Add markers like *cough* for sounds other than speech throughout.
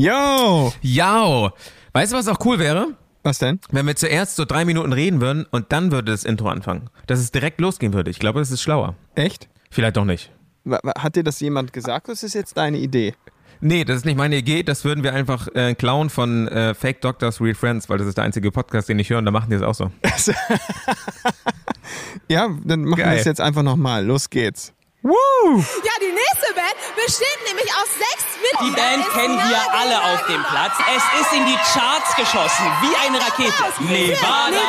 Yo! Ja, weißt du, was auch cool wäre? Was denn? Wenn wir zuerst so drei Minuten reden würden und dann würde das Intro anfangen. Dass es direkt losgehen würde. Ich glaube, das ist schlauer. Echt? Vielleicht doch nicht. Hat dir das jemand gesagt? Das ist jetzt deine Idee. Nee, das ist nicht meine Idee. Das würden wir einfach äh, klauen von äh, Fake Doctors Real Friends, weil das ist der einzige Podcast, den ich höre und da machen die das auch so. *laughs* Ja, dann machen wir es jetzt einfach nochmal. Los geht's. Ja, die nächste Band besteht nämlich aus sechs Die Mitgliedern. Band Ist kennen wir alle auf dem Platz. Es ist in die Charts geschossen, wie eine Rakete. Nevada.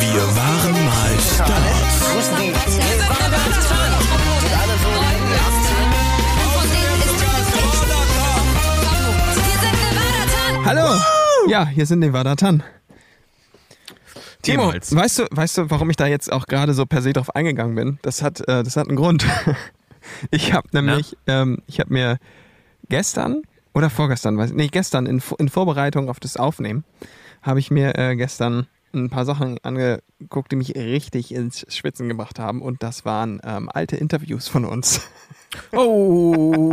Wir waren mal Stars. Hallo! Ja, hier sind Nevada Tan. Timo, weißt du, weißt du, warum ich da jetzt auch gerade so per se drauf eingegangen bin? Das hat, äh, das hat einen Grund. *laughs* Ich habe nämlich, ähm, ich habe mir gestern oder vorgestern, weiß nee, gestern in, in Vorbereitung auf das Aufnehmen, habe ich mir äh, gestern ein paar Sachen angeguckt, die mich richtig ins Schwitzen gebracht haben. Und das waren ähm, alte Interviews von uns. *laughs* Oh.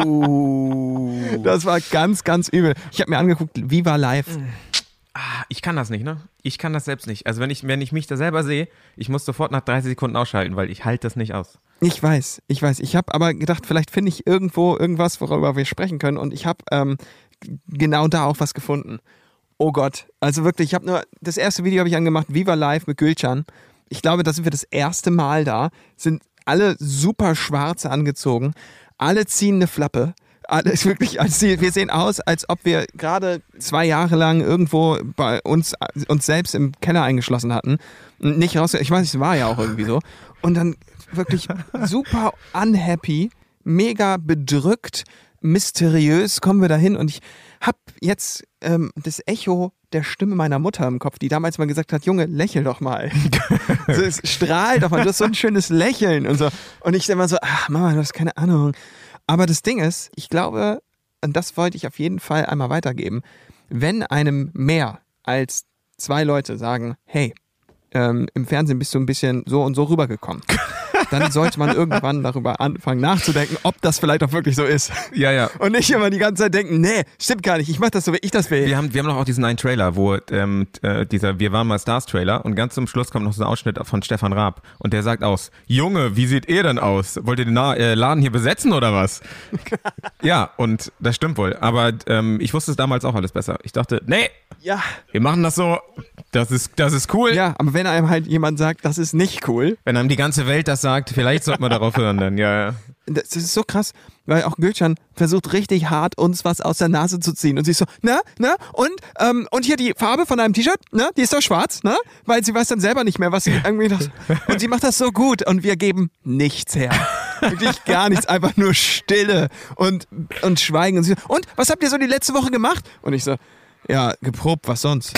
Das war ganz, ganz übel. Ich habe mir angeguckt, Viva Live. Ich kann das nicht, ne? Ich kann das selbst nicht. Also wenn ich, wenn ich mich da selber sehe, ich muss sofort nach 30 Sekunden ausschalten, weil ich halte das nicht aus. Ich weiß, ich weiß. Ich habe aber gedacht, vielleicht finde ich irgendwo irgendwas, worüber wir sprechen können. Und ich habe ähm, genau da auch was gefunden. Oh Gott. Also wirklich, ich habe nur, das erste Video habe ich angemacht, Viva Live mit Gülcan. Ich glaube, da sind wir das erste Mal da. Sind alle super schwarze angezogen. Alle ziehen eine Flappe. Alles wirklich, als die, wir sehen aus, als ob wir gerade zwei Jahre lang irgendwo bei uns, uns selbst im Keller eingeschlossen hatten. Und nicht raus, ich weiß, es war ja auch irgendwie so. Und dann wirklich *laughs* super unhappy, mega bedrückt, mysteriös kommen wir dahin und ich habe jetzt ähm, das Echo der Stimme meiner Mutter im Kopf, die damals mal gesagt hat, Junge, lächel doch mal. *laughs* so, es strahlt doch mal, du hast so ein schönes Lächeln und so. Und ich immer so, ach Mama, du hast keine Ahnung. Aber das Ding ist, ich glaube, und das wollte ich auf jeden Fall einmal weitergeben, wenn einem mehr als zwei Leute sagen, hey, ähm, im Fernsehen bist du ein bisschen so und so rübergekommen, *laughs* dann sollte man irgendwann darüber anfangen nachzudenken, ob das vielleicht auch wirklich so ist. Ja, ja. Und nicht immer die ganze Zeit denken, nee, stimmt gar nicht, ich mach das so, wie ich das will. Wir haben, wir haben noch auch diesen einen Trailer, wo ähm, äh, dieser Wir waren mal Stars Trailer und ganz zum Schluss kommt noch so ein Ausschnitt von Stefan Raab und der sagt aus, Junge, wie seht ihr denn aus? Wollt ihr den Na äh, Laden hier besetzen oder was? *laughs* ja, und das stimmt wohl. Aber ähm, ich wusste es damals auch alles besser. Ich dachte, nee, Ja. wir machen das so, das ist, das ist cool. Ja, aber wenn einem halt jemand sagt, das ist nicht cool, Wenn einem die ganze Welt das sagt, vielleicht sollte man darauf hören dann, ja, ja. das ist so krass, weil auch Gülcan versucht richtig hart, uns was aus der Nase zu ziehen. Und sie ist so, na, na, und, ähm, und hier die Farbe von deinem T-Shirt, ne, die ist doch schwarz, ne? Weil sie weiß dann selber nicht mehr, was sie irgendwie das, *laughs* Und sie macht das so gut und wir geben nichts her. Wirklich gar nichts, einfach nur Stille und, und Schweigen. Und, sie so, und was habt ihr so die letzte Woche gemacht? Und ich so, ja, geprobt, was sonst?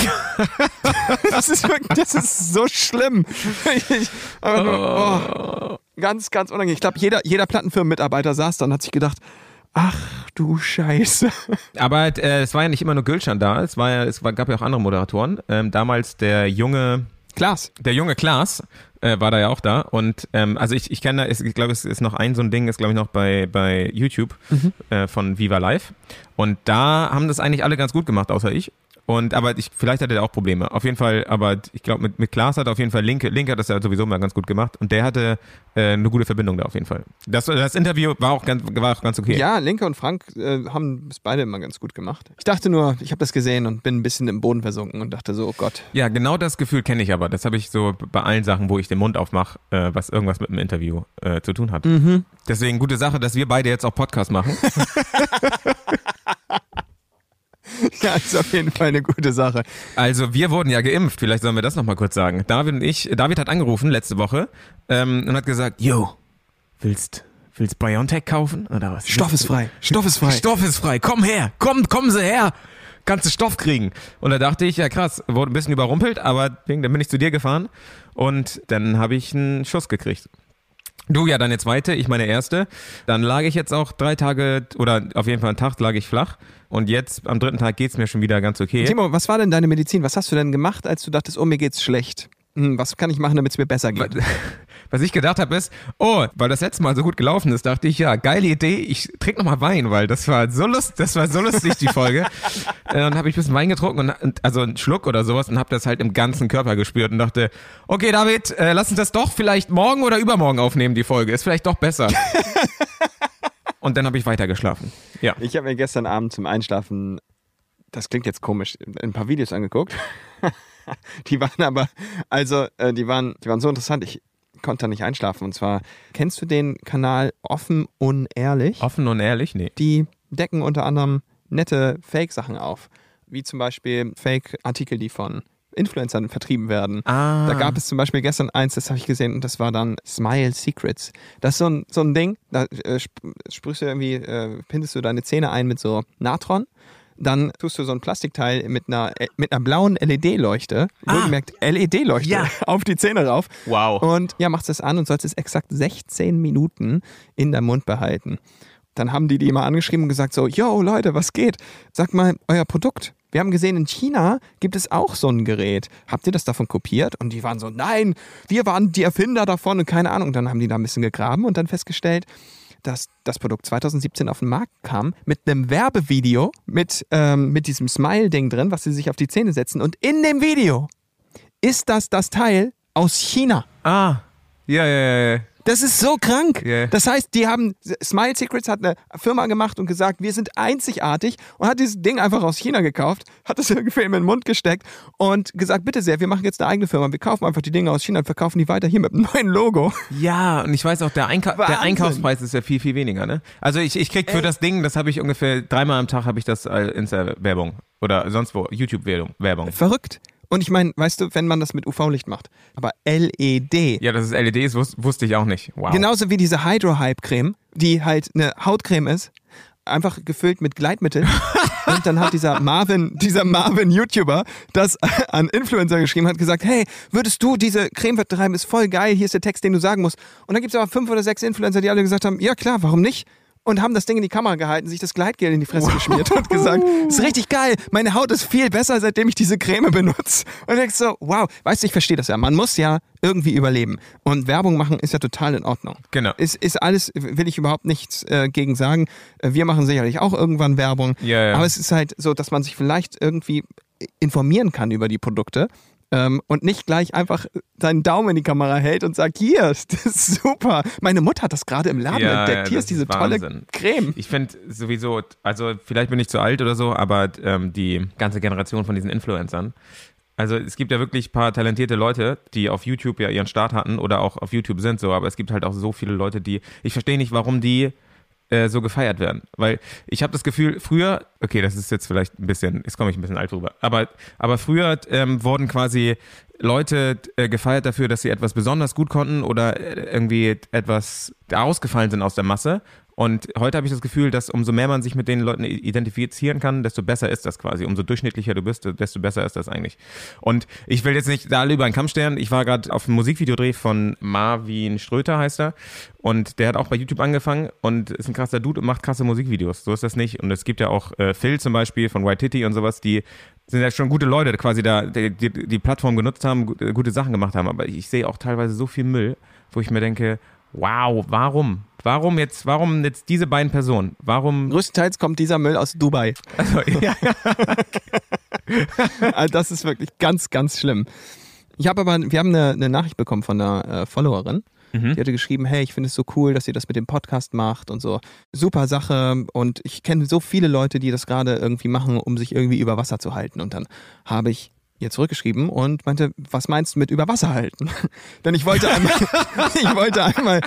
*laughs* das ist das ist so schlimm. Ich, nur, oh, ganz, ganz unangenehm. Ich glaube, jeder, jeder Plattenfirmenmitarbeiter saß da und hat sich gedacht, ach du Scheiße. Aber äh, es war ja nicht immer nur Gülcan da, es war ja, es war, gab ja auch andere Moderatoren. Ähm, damals der junge, Klaas. der junge Klaas äh, war da ja auch da. Und ähm, also ich, ich kenne da, ich glaube, es ist noch ein so ein Ding, ist glaube ich noch bei, bei YouTube äh, von Viva Live. Und da haben das eigentlich alle ganz gut gemacht, außer ich. Und aber ich, vielleicht hatte er auch Probleme. Auf jeden Fall, aber ich glaube, mit, mit Klaas hat er auf jeden Fall Linke, Linke hat das ja sowieso mal ganz gut gemacht und der hatte äh, eine gute Verbindung da auf jeden Fall. Das, das Interview war auch ganz, war auch ganz okay. Ja, Linke und Frank äh, haben es beide immer ganz gut gemacht. Ich dachte nur, ich habe das gesehen und bin ein bisschen im Boden versunken und dachte so, oh Gott. Ja, genau das Gefühl kenne ich aber. Das habe ich so bei allen Sachen, wo ich den Mund aufmache, äh, was irgendwas mit dem Interview äh, zu tun hat. Deswegen gute Sache, dass wir beide jetzt auch Podcast machen. *laughs* *laughs* *laughs* Ja, ist auf jeden Fall eine gute Sache. Also wir wurden ja geimpft, vielleicht sollen wir das nochmal kurz sagen. David und ich, David hat angerufen letzte Woche ähm, und hat gesagt, yo, willst, willst BioNTech kaufen? Oder was? Stoff ist frei. Stoff ist frei. Stoff ist frei, komm her, komm, kommen Sie her. Kannst du Stoff kriegen? Und da dachte ich, ja krass, wurde ein bisschen überrumpelt, aber dann bin ich zu dir gefahren und dann habe ich einen Schuss gekriegt. Du ja deine zweite, ich meine erste. Dann lag ich jetzt auch drei Tage oder auf jeden Fall einen Tag lag ich flach. Und jetzt am dritten Tag geht's mir schon wieder ganz okay. Timo, was war denn deine Medizin? Was hast du denn gemacht, als du dachtest, oh, mir geht's schlecht? Hm, was kann ich machen, damit es mir besser geht? *laughs* was ich gedacht habe ist, oh, weil das letzte Mal so gut gelaufen ist, dachte ich, ja, geile Idee, ich trinke nochmal Wein, weil das war so lustig, das war so lustig, die Folge. äh, *laughs* dann habe ich ein bisschen Wein getrunken und, und also einen Schluck oder sowas und habe das halt im ganzen Körper gespürt und dachte, okay, David, äh, lass uns das doch vielleicht morgen oder übermorgen aufnehmen, die Folge. Ist vielleicht doch besser. *laughs* und dann habe ich weiter geschlafen. Ja. Ich habe mir gestern Abend zum Einschlafen, das klingt jetzt komisch, ein paar Videos angeguckt. *laughs* die waren aber, also, äh, die waren, die waren so interessant. Ich konnte da nicht einschlafen. Und zwar, kennst du den Kanal Offen Unehrlich? Offen und ehrlich? Nee. Die decken unter anderem nette Fake-Sachen auf. Wie zum Beispiel Fake-Artikel, die von Influencern vertrieben werden. Ah. Da gab es zum Beispiel gestern eins, das habe ich gesehen, und das war dann Smile Secrets. Das ist so ein, so ein Ding, da äh, sp- sprühst du irgendwie, äh, pintest du deine Zähne ein mit so Natron. Dann tust du so ein Plastikteil mit einer, äh, mit einer blauen LED-Leuchte, wohlgemerkt LED-Leuchte, Ja. *laughs* auf die Zähne rauf. Wow. Und ja, machst das an und sollst es exakt 16 Minuten in der Mund behalten. Dann haben die die mal angeschrieben und gesagt so, yo Leute, was geht? Sag mal, euer Produkt. Wir haben gesehen, in China gibt es auch so ein Gerät. Habt ihr das davon kopiert? Und die waren so, nein, wir waren die Erfinder davon und keine Ahnung. Dann haben die da ein bisschen gegraben und dann festgestellt, dass das Produkt 2017 auf den Markt kam mit einem Werbevideo mit, ähm, mit diesem Smile-Ding drin, was sie sich auf die Zähne setzen. Und in dem Video ist das das Teil aus China. Ah. Ja, ja, ja, ja. Das ist so krank. Ja. Das heißt, die haben, Smile Secrets hat eine Firma gemacht und gesagt, wir sind einzigartig und hat dieses Ding einfach aus China gekauft, hat es *laughs* irgendwie in den Mund gesteckt und gesagt, bitte sehr, wir machen jetzt eine eigene Firma, wir kaufen einfach die Dinge aus China und verkaufen die weiter hier mit einem neuen Logo. Ja, und ich weiß auch, der, Einka der Wahnsinn. Einkaufspreis ist ja viel, viel weniger, ne? Also ich, ich krieg für das Ding, das habe ich ungefähr dreimal am Tag habe ich das äh, Insta-Werbung oder sonst wo, YouTube-Werbung. Werbung. Verrückt. Und ich meine, weißt du, wenn man das mit UV-Licht macht, aber LED, Ja, dass es LED ist, wus wusste ich auch nicht. Wow. genauso wie diese Hydro-Hype-Creme, die halt eine Hautcreme ist, einfach gefüllt mit Gleitmittel. *laughs* Und dann hat dieser Marvin, dieser Marvin-YouTuber das an Influencer geschrieben, hat gesagt, hey, würdest du diese Creme vertreiben, ist voll geil, hier ist der Text, den du sagen musst. Und dann gibt es aber fünf oder sechs Influencer, die alle gesagt haben, ja klar, warum nicht? Und haben das Ding in die Kamera gehalten, sich das Gleitgel in die Fresse geschmiert und gesagt, ist richtig geil, meine Haut ist viel besser, seitdem ich diese Creme benutze. Und denkst so, wow, weißt du, ich verstehe das ja. Man muss ja irgendwie überleben. Und Werbung machen ist ja total in Ordnung. Genau. Ist, ist alles, will ich überhaupt nichts äh, gegen sagen. Äh, Wir machen sicherlich auch irgendwann Werbung. Ja, ja. Aber es ist halt so, dass man sich vielleicht irgendwie informieren kann über die Produkte. Ähm, und nicht gleich einfach seinen Daumen in die Kamera hält und sagt, hier, *laughs* das ist super. Meine Mutter hat das gerade im Laden Ja, entdeckt. ja, hier ist diese ist tolle Wahnsinn. Creme. Ich finde sowieso, also vielleicht bin ich zu alt oder so, aber ähm, die ganze Generation von diesen Influencern. Also es gibt ja wirklich ein paar talentierte Leute, die auf YouTube ja ihren Start hatten oder auch auf YouTube sind so, aber es gibt halt auch so viele Leute, die, ich verstehe nicht, warum die äh, so gefeiert werden. Weil ich habe das Gefühl, früher, okay, das ist jetzt vielleicht ein bisschen, jetzt komme ich ein bisschen alt drüber, aber, aber früher ähm, wurden quasi Leute äh, gefeiert dafür, dass sie etwas besonders gut konnten oder äh, irgendwie etwas ausgefallen sind aus der Masse. Und heute habe ich das Gefühl, dass umso mehr man sich mit den Leuten identifizieren kann, desto besser ist das quasi. Umso durchschnittlicher du bist, desto besser ist das eigentlich. Und ich will jetzt nicht da alle über einen Kamm stellen. Ich war gerade auf einem Musikvideodreh von Marvin Ströter, heißt er. Und der hat auch bei YouTube angefangen und ist ein krasser Dude und macht krasse Musikvideos. So ist das nicht. Und es gibt ja auch äh, Phil zum Beispiel von White Titty und sowas, die sind ja schon gute Leute, quasi da die, die, die Plattform genutzt haben, gu- gute Sachen gemacht haben. Aber ich sehe auch teilweise so viel Müll, wo ich mir denke, wow, warum? Warum jetzt, warum jetzt diese beiden Personen? Warum? Größtenteils kommt dieser Müll aus Dubai. Also, ja, *laughs* *laughs* Also das ist wirklich ganz, ganz schlimm. Ich habe aber, wir haben eine, eine Nachricht bekommen von einer äh, Followerin. Mhm. Die hatte geschrieben, hey, ich finde es so cool, dass ihr das mit dem Podcast macht und so. Super Sache. Und ich kenne so viele Leute, die das gerade irgendwie machen, um sich irgendwie über Wasser zu halten. Und dann habe ich ihr zurückgeschrieben und meinte, was meinst du mit über Wasser halten? *laughs* Denn ich wollte einmal, *laughs* ich wollte einmal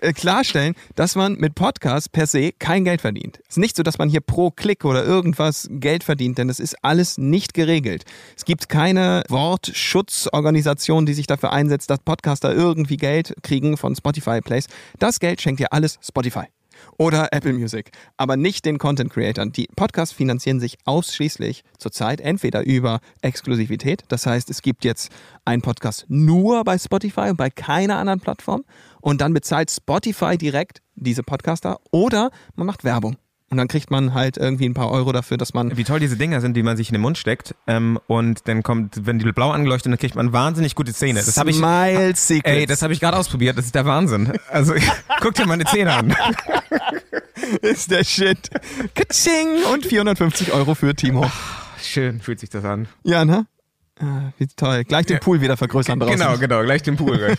äh, klarstellen, dass man mit Podcasts per se kein Geld verdient. Es ist nicht so, dass man hier pro Klick oder irgendwas Geld verdient, denn das ist alles nicht geregelt. Es gibt keine Wortschutzorganisation, die sich dafür einsetzt, dass Podcaster irgendwie Geld kriegen von Spotify Plays. Das Geld schenkt dir alles Spotify oder Apple Music, aber nicht den Content Creatern. Die Podcasts finanzieren sich ausschließlich zurzeit entweder über Exklusivität, das heißt, es gibt jetzt einen Podcast nur bei Spotify und bei keiner anderen Plattform und dann bezahlt Spotify direkt diese Podcaster oder man macht Werbung. Und dann kriegt man halt irgendwie ein paar Euro dafür, dass man. Wie toll diese Dinger sind, die man sich in den Mund steckt. Ähm, und dann kommt, wenn die blau angeleuchtet, dann kriegt man wahnsinnig gute Zähne. Das habe ich. Smile Secrets. Ey, das habe ich gerade ausprobiert. Das ist der Wahnsinn. Also *laughs* guck dir meine Zähne an. *laughs* ist der Shit. Katsching! Und 450 Euro für Timo. Schön fühlt sich das an. Ja, ne? Ah, wie toll. Gleich den Pool wieder vergrößern draußen. Genau, genau, gleich den Pool.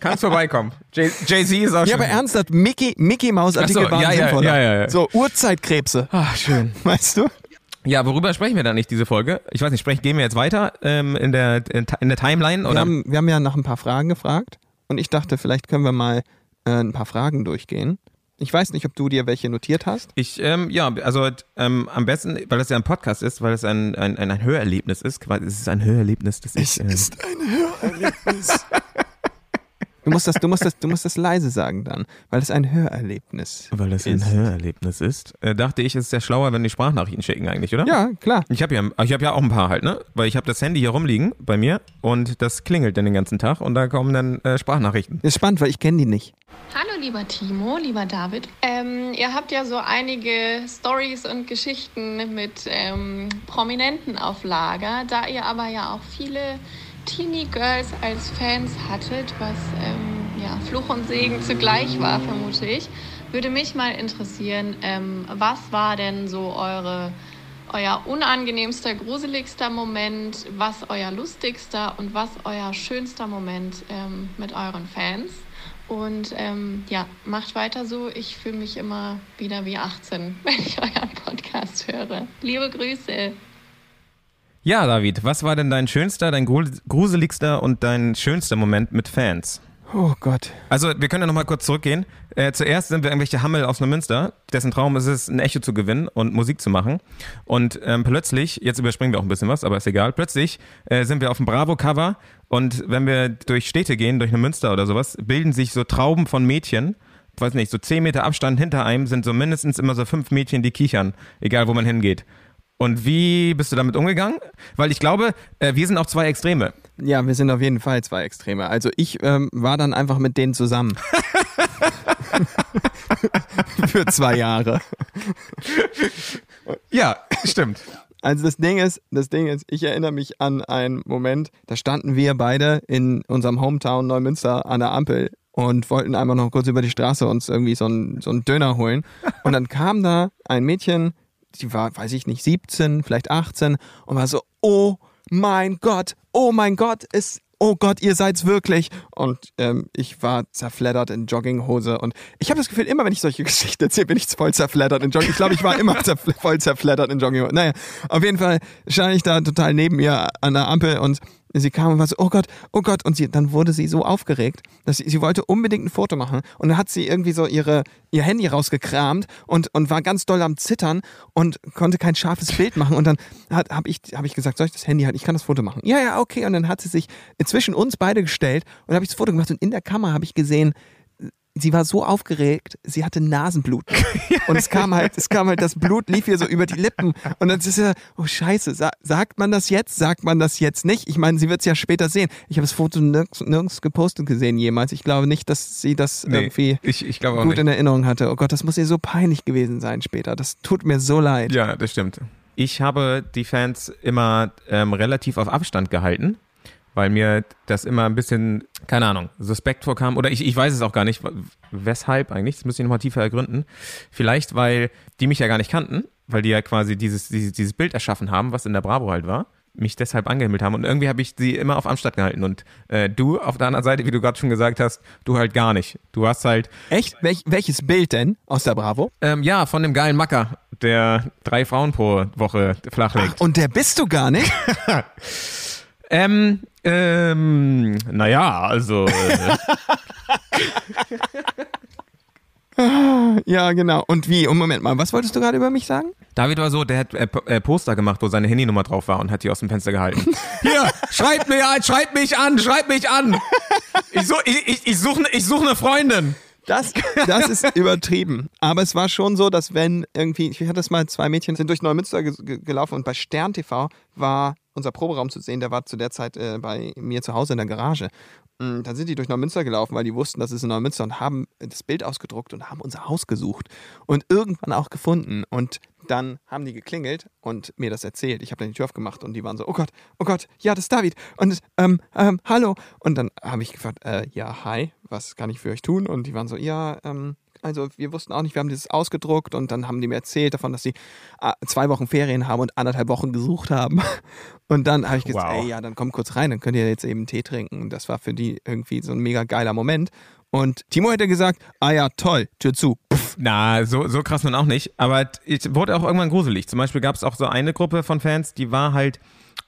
Kannst vorbeikommen. Jay- Jay-Z ist auch Ja, aber ernsthaft, Mickey, Mickey Maus Artikel so, waren ja, ja, sinnvoller. ja, ja, ja. So, Urzeitkrebse. Ach, schön. *laughs* Weißt du? Ja, worüber sprechen wir dann nicht diese Folge? Ich weiß nicht, sprechen, gehen wir jetzt weiter ähm, in, der, in, in der Timeline? Wir Oder? haben, wir haben ja nach ein paar Fragen gefragt und ich dachte, vielleicht können wir mal äh, ein paar Fragen durchgehen. Ich weiß nicht, ob du dir welche notiert hast. Ich, ähm, ja, also ähm, am besten, weil das ja ein Podcast ist, weil es ein, ein, ein, ein Hörerlebnis ist, quasi, es ist ein Hörerlebnis, das ich, ähm, ein Hörerlebnis. *laughs* du, musst das, du, musst das, du musst das leise sagen dann, weil es ein Hörerlebnis weil das ein ist. Hörerlebnis ist, äh, dachte ich, es ist ja schlauer, wenn die Sprachnachrichten schicken eigentlich, oder? Ja, klar. Ich habe ja, ich hab ja auch ein paar halt, ne? Weil ich habe das Handy hier rumliegen bei mir und das klingelt dann den ganzen Tag und da kommen dann äh, Sprachnachrichten. Das ist spannend, weil ich kenne die nicht. Hallo lieber Timo, lieber David. Ähm, ihr habt ja so einige Stories und Geschichten mit ähm, Prominenten auf Lager. Da ihr aber ja auch viele Teenie Girls als Fans hattet, was ähm, ja, Fluch und Segen zugleich war, vermute ich, würde mich mal interessieren, ähm, was war denn so eure euer unangenehmster, gruseligster Moment, was euer lustigster und was euer schönster Moment ähm, mit euren Fans. Und ähm, ja, macht weiter so. Ich fühle mich immer wieder wie 18, *laughs* wenn ich euren Podcast höre. Liebe Grüße. Ja, David, was war denn dein schönster, dein grus- gruseligster und dein schönster Moment mit Fans? Oh Gott. Also, wir können ja nochmal kurz zurückgehen. Äh, zuerst sind wir irgendwelche Hammel aus Neumünster, dessen Traum ist es, ein Echo zu gewinnen und Musik zu machen. Und ähm, plötzlich, jetzt überspringen wir auch ein bisschen was, aber ist egal, plötzlich äh, sind wir auf dem Bravo-Cover und wenn wir durch Städte gehen, durch Neumünster oder sowas, bilden sich so Trauben von Mädchen. Weiß nicht, so zehn Meter Abstand hinter einem sind so mindestens immer so fünf Mädchen, die kichern, egal wo man hingeht. Und wie bist du damit umgegangen? Weil ich glaube, äh, wir sind auch zwei Extreme. Ja, wir sind auf jeden Fall zwei Extreme. Also ich ähm, war dann einfach mit denen zusammen. *laughs* Für zwei Jahre. Ja, stimmt. Also das Ding ist, das Ding ist, ich erinnere mich an einen Moment, da standen wir beide in unserem Hometown Neumünster an der Ampel und wollten einmal noch kurz über die Straße uns irgendwie so einen, so einen Döner holen. Und dann kam da ein Mädchen, die war, weiß ich nicht, 17, vielleicht 18 und war so, oh mein Gott, oh mein Gott, es, oh Gott, ihr seid's wirklich. Und ähm, ich war zerfleddert in Jogginghose und ich habe das Gefühl, immer wenn ich solche *laughs* Geschichten erzähle, bin ich voll zerfleddert in Jogging. Ich glaube, ich war immer zerfl voll zerfleddert in Jogginghose. Naja, auf jeden Fall stand ich da total neben ihr an der Ampel und sie kam und war so, oh Gott, oh Gott. Und sie, dann wurde sie so aufgeregt, dass sie, sie wollte unbedingt ein Foto machen. Und dann hat sie irgendwie so ihre, ihr Handy rausgekramt und, und war ganz doll am Zittern und konnte kein scharfes Bild machen. Und dann habe ich, hab ich gesagt, soll ich das Handy halten? Ich kann das Foto machen. Ja, ja, okay. Und dann hat sie sich zwischen uns beide gestellt und habe ich das Foto gemacht. Und in der Kamera habe ich gesehen, sie war so aufgeregt, sie hatte Nasenblut. *laughs* Und es kam halt, es kam halt, das Blut lief ihr so über die Lippen. Und dann ist sie, oh Scheiße, sa sagt man das jetzt? Sagt man das jetzt nicht? Ich meine, sie wird es ja später sehen. Ich habe das Foto nirgends, nirgends gepostet gesehen jemals. Ich glaube nicht, dass sie das Nee, irgendwie ich, ich gut nicht. in Erinnerung hatte. Oh Gott, das muss ihr so peinlich gewesen sein später. Das tut mir so leid. Ja, das stimmt. Ich habe die Fans immer ähm, relativ auf Abstand gehalten, weil mir das immer ein bisschen, keine Ahnung, suspekt vorkam. Oder ich, ich weiß es auch gar nicht, weshalb eigentlich. Das müsste ich nochmal tiefer ergründen. Vielleicht, weil die mich ja gar nicht kannten, weil die ja quasi dieses, dieses, dieses Bild erschaffen haben, was in der Bravo halt war mich deshalb angehimmelt haben und irgendwie habe ich sie immer auf Abstand gehalten und äh, du auf der anderen Seite, wie du gerade schon gesagt hast, du halt gar nicht. Du hast halt Echt? Welch, welches Bild denn aus der Bravo? ähm, ja von dem geilen Macker, der drei Frauen pro Woche flachlegt. Und der bist du gar nicht? *laughs* Ähm, ähm, naja, also. Äh, *laughs* ja, genau. Und wie? Und Moment mal, was wolltest du gerade über mich sagen? David war so, der hat äh, äh, Poster gemacht, wo seine Handynummer drauf war und hat die aus dem Fenster gehalten. *laughs* Hier, schreibt mir an, schreibt mich an, schreibt mich an. Ich, such, ich, ich, ich suche ich such eine Freundin. Das, das ist übertrieben. Aber es war schon so, dass wenn irgendwie, ich hatte das mal, zwei Mädchen sind durch Neumünster ge ge gelaufen und bei Stern TV war unser Proberaum zu sehen, der war zu der Zeit äh, bei mir zu Hause in der Garage. Mm, Dann sind die durch Neumünster gelaufen, weil die wussten, das ist in Neumünster und haben das Bild ausgedruckt und haben unser Haus gesucht und irgendwann auch gefunden. Und dann haben die geklingelt und mir das erzählt. Ich habe dann die Tür aufgemacht und die waren so, oh Gott, oh Gott, ja, das ist David. Und ähm, ähm, hallo. Und dann habe ich gefragt, äh, ja, hi, was kann ich für euch tun? Und die waren so, ja, ähm, also wir wussten auch nicht, wir haben dieses ausgedruckt und dann haben die mir erzählt davon, dass sie äh, zwei Wochen Ferien haben und anderthalb Wochen gesucht haben. *laughs* Und dann habe ich gesagt, Wow. ey, ja, dann komm kurz rein, dann könnt ihr jetzt eben Tee trinken. Und das war für die irgendwie so ein mega geiler Moment. Und Timo hätte gesagt, ah ja, toll, Tür zu. Puff. Na, so, so krass nun auch nicht. Aber es wurde auch irgendwann gruselig. Zum Beispiel gab es auch so eine Gruppe von Fans, die war halt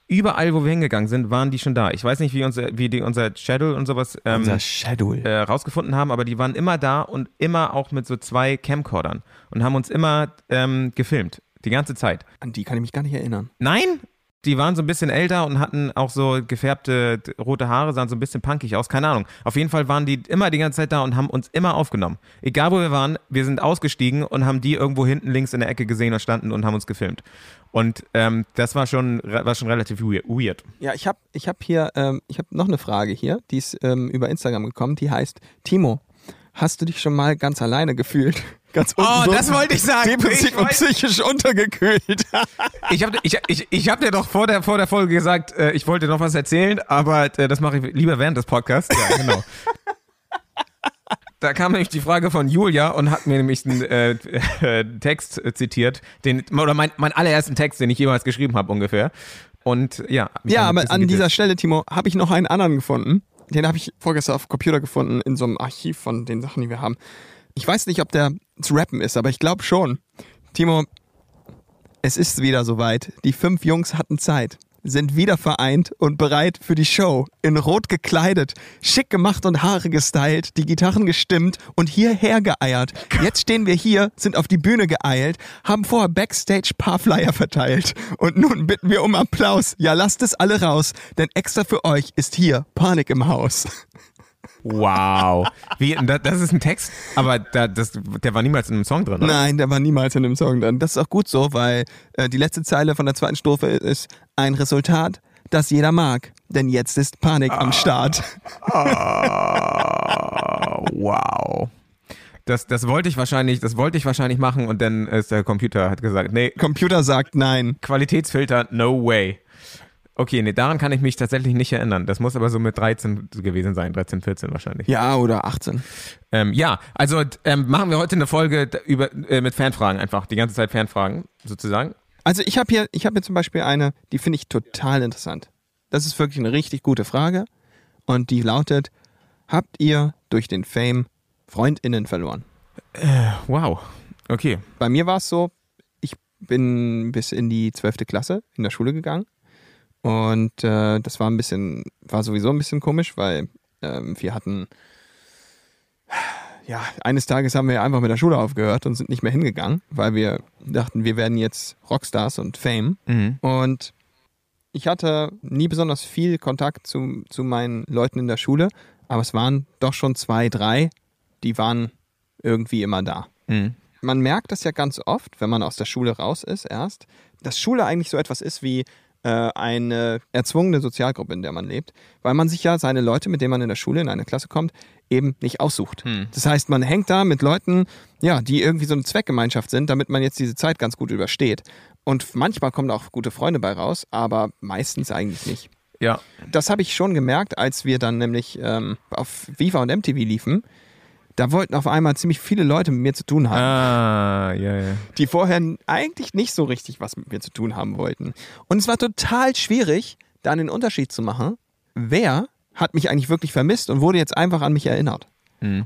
überall, wo wir hingegangen sind, waren die schon da. Ich weiß nicht, wie, unser, wie die unser Schedule und sowas ähm, Unser Schedule. äh, rausgefunden haben, aber die waren immer da und immer auch mit so zwei Camcordern und haben uns immer ähm, gefilmt. Die ganze Zeit. An die kann ich mich gar nicht erinnern. Nein, die waren so ein bisschen älter und hatten auch so gefärbte rote Haare, sahen so ein bisschen punkig aus, keine Ahnung. Auf jeden Fall waren die immer die ganze Zeit da und haben uns immer aufgenommen. Egal wo wir waren, wir sind ausgestiegen und haben die irgendwo hinten links in der Ecke gesehen und standen und haben uns gefilmt. Und ähm, das war schon, war schon relativ we- weird. Ja, ich habe ich hab hier, ähm, ich habe noch eine Frage hier, die ist ähm, über Instagram gekommen, die heißt, Timo, hast du dich schon mal ganz alleine gefühlt? Ganz Oh, unten das wollte ich sagen. Depressiv Ich und psychisch untergekühlt. *laughs* Ich habe ich, ich, ich hab dir doch vor der, vor der Folge gesagt, äh, ich wollte noch was erzählen, aber äh, das mache ich lieber während des Podcasts. Ja, genau. Da kam nämlich die Frage von Julia und hat mir nämlich einen äh, äh, Text äh, zitiert, den, oder mein, meinen allerersten Text, den ich jemals geschrieben habe ungefähr. Und ja. ja, aber an dieser. Stelle, Timo, habe ich noch einen anderen gefunden. Den habe ich vorgestern auf Computer gefunden, in so einem Archiv von den Sachen, die wir haben. Ich weiß nicht, ob der zu rappen ist, aber ich glaube schon. Timo, es ist wieder soweit. Die fünf Jungs hatten Zeit, sind wieder vereint und bereit für die Show. In Rot gekleidet, schick gemacht und Haare gestylt, die Gitarren gestimmt und hierher geeiert. Jetzt stehen wir hier, sind auf die Bühne geeilt, haben vorher Backstage paar Flyer verteilt. Und nun bitten wir um Applaus. Ja, lasst es alle raus, denn extra für euch ist hier Panik im Haus. Wow. Wie, da- das ist ein Text, aber da, das, der war niemals in einem Song drin, oder? Nein, der war niemals in dem Song drin. Das ist auch gut so, weil äh, die letzte Zeile von der zweiten Strophe ist ein Resultat, das jeder mag. Denn jetzt ist Panik am Start. Ah, wow. Das, das wollte ich wahrscheinlich, das wollte ich wahrscheinlich machen und dann ist der Computer hat gesagt, nee, Computer sagt nein. Qualitätsfilter, no way. Okay, nee, daran kann ich mich tatsächlich nicht erinnern. Das muss aber so mit 13 gewesen sein, 13, 14 wahrscheinlich. Ja, oder 18. Ähm, ja, also ähm, machen wir heute eine Folge über, äh, mit Fanfragen einfach, die ganze Zeit Fanfragen sozusagen. Also ich habe hier, ich habe hier zum Beispiel eine, die finde ich total interessant. Das ist wirklich eine richtig gute Frage. Und die lautet, habt ihr durch den Fame FreundInnen verloren? Wow, okay. Bei mir war es so, ich bin bis in die 12. Klasse in der Schule gegangen. Und äh, das war ein bisschen, war sowieso ein bisschen komisch, weil ähm, wir hatten, ja, eines Tages haben wir einfach mit der Schule aufgehört und sind nicht mehr hingegangen, weil wir dachten, wir werden jetzt Rockstars und Fame. Mhm. Und ich hatte nie besonders viel Kontakt zu, zu meinen Leuten in der Schule, aber es waren doch schon zwei, drei, die waren irgendwie immer da. Mhm. Man merkt das ja ganz oft, wenn man aus der Schule raus ist erst, dass Schule eigentlich so etwas ist wie eine erzwungene Sozialgruppe, in der man lebt, weil man sich ja seine Leute, mit denen man in der Schule in eine Klasse kommt, eben nicht aussucht. Das heißt, man hängt da mit Leuten, ja, die irgendwie so eine Zweckgemeinschaft sind, damit man jetzt diese Zeit ganz gut übersteht. Und manchmal kommen da auch gute Freunde bei raus, aber meistens eigentlich nicht. Ja. Das habe ich schon gemerkt, als wir dann nämlich ähm, auf Viva und MTV liefen. Da wollten auf einmal ziemlich viele Leute mit mir zu tun haben Ah, ja, ja. die vorher eigentlich nicht so richtig was mit mir zu tun haben wollten. Und es war total schwierig, da einen Unterschied zu machen. Wer hat mich eigentlich wirklich vermisst und wurde jetzt einfach an mich erinnert?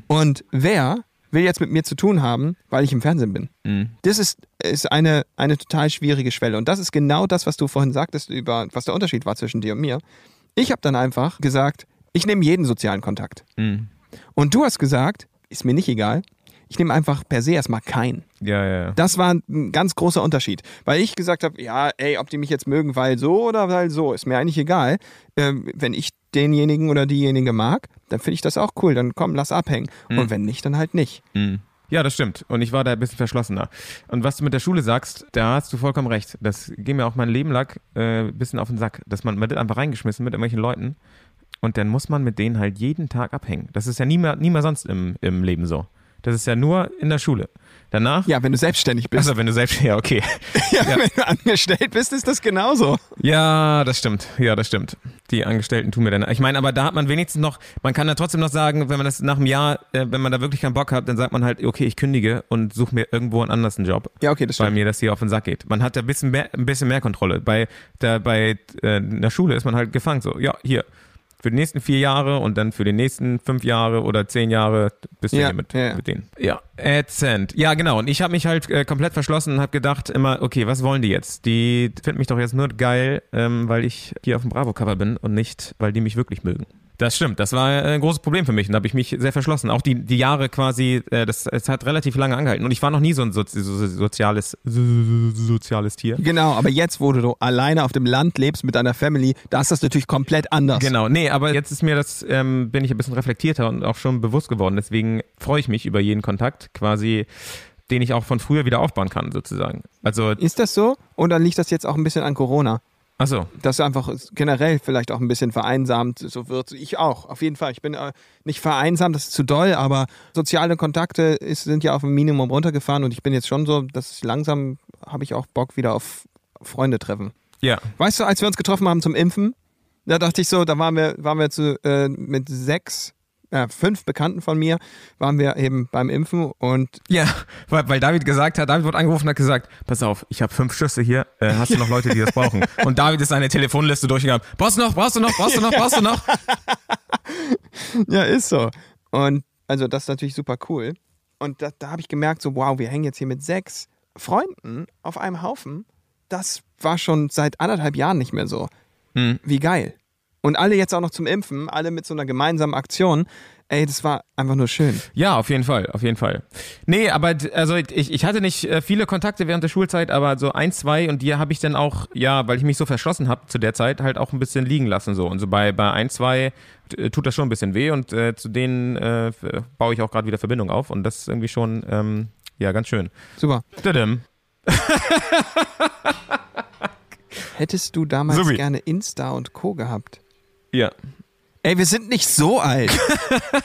Und wer will jetzt mit mir zu tun haben, weil ich im Fernsehen bin? Mhm. Das ist, ist eine, eine total schwierige Schwelle. Und das ist genau das, was du vorhin sagtest, über was der Unterschied war zwischen dir und mir. Ich habe dann einfach gesagt, ich nehme jeden sozialen Kontakt. Mhm. Und du hast gesagt, ist mir nicht egal, ich nehme einfach per se erstmal keinen. Ja, ja, ja. Das war ein ganz großer Unterschied. Weil ich gesagt habe, ja, ey, ob die mich jetzt mögen, weil so oder weil so, ist mir eigentlich egal. Ähm, wenn ich denjenigen oder diejenige mag, dann finde ich das auch cool. Dann komm, lass abhängen. Und wenn nicht, dann halt nicht. Mhm. Ja, das stimmt. Und ich war da ein bisschen verschlossener. Und was du mit der Schule sagst, da hast du vollkommen recht. Das ging mir auch mein Leben lang äh, ein bisschen auf den Sack. Dass man, man wird einfach reingeschmissen mit irgendwelchen Leuten und dann muss man mit denen halt jeden Tag abhängen. Das ist ja nie mehr, nie mehr sonst im, im Leben so. Das ist ja nur in der Schule. Danach. Ja, wenn du selbstständig bist. Also wenn du selbst, *laughs* ja, okay. ja, wenn du angestellt bist, ist das genauso. Ja, das stimmt. Ja, das stimmt. Die Angestellten tun mir dann. Ich meine, aber da hat man wenigstens noch, man kann ja trotzdem noch sagen, wenn man das nach einem Jahr, äh, wenn man da wirklich keinen Bock hat, dann sagt man halt, okay, ich kündige und suche mir irgendwo einen anders einen Job. Ja, okay, das Weil stimmt. mir das hier auf den Sack geht. Man hat da ein bisschen mehr, ein bisschen mehr Kontrolle. Bei der, bei äh, der Schule ist man halt gefangen. So, ja, hier. Für die nächsten vier Jahre und dann für die nächsten fünf Jahre oder zehn Jahre bist du Ja, hier mit, ja, mit denen. Ja, ätzend. Ja, genau. Und ich habe mich halt äh, komplett verschlossen und habe gedacht immer, okay, was wollen die jetzt? Die finden mich doch jetzt nur geil, ähm, weil ich hier auf dem Bravo-Cover bin und nicht, weil die mich wirklich mögen. Das stimmt, das war ein großes Problem für mich und da habe ich mich sehr verschlossen. Auch die, die Jahre quasi, äh, das es hat relativ lange angehalten und ich war noch nie so ein Sozi so, soziales, so, soziales Tier. Genau, aber jetzt, wo du alleine auf dem Land lebst mit deiner Family, da ist das natürlich komplett anders. Genau, nee, aber jetzt ist mir das, ähm, bin ich ein bisschen reflektierter und auch schon bewusst geworden. Deswegen freue ich mich über jeden Kontakt, quasi, den ich auch von früher wieder aufbauen kann, sozusagen. Also, Ist das so? Oder liegt das jetzt auch ein bisschen an Corona? Achso, Dass einfach generell vielleicht auch ein bisschen vereinsamt so wird. Ich auch, auf jeden Fall. Ich bin äh, nicht vereinsamt, das ist zu doll, aber soziale Kontakte ist, sind ja auf ein Minimum runtergefahren und ich bin jetzt schon so, dass ich langsam habe ich auch Bock wieder auf Freunde treffen. ja. Weißt du, als wir uns getroffen haben zum Impfen, da dachte ich so, da waren wir, waren wir zu, äh, mit sechs, äh, fünf Bekannten von mir, waren wir eben beim Impfen und Ja, weil, weil David gesagt hat, David wurde angerufen und hat gesagt, pass auf, ich habe fünf Schüsse hier, äh, hast du noch Leute, die das brauchen? *laughs* Und David ist seine Telefonliste durchgegangen. Brauchst du noch, brauchst du noch, brauchst du noch, brauchst du noch? *laughs* Ja, ist so. Und also das ist natürlich super cool. Und da, da habe ich gemerkt, so wow, wir hängen jetzt hier mit sechs Freunden auf einem Haufen. Das war schon seit anderthalb Jahren nicht mehr so. Hm. Wie geil. Und alle jetzt auch noch zum Impfen, alle mit so einer gemeinsamen Aktion. Ey, das war einfach nur schön. Ja, auf jeden Fall, auf jeden Fall. Nee, aber also ich, ich hatte nicht äh, viele Kontakte während der Schulzeit, aber so ein, zwei und die habe ich dann auch, ja, weil ich mich so verschlossen habe zu der Zeit, halt auch ein bisschen liegen lassen so. Und so bei, bei ein, zwei äh, tut das schon ein bisschen weh und äh, zu denen äh, f- baue ich auch gerade wieder Verbindung auf und das ist irgendwie schon, ähm, ja, ganz schön. Super. Tadam. *laughs* Hättest du damals Subi. gerne Insta und Co. gehabt? Ja. Ey, wir sind nicht so alt.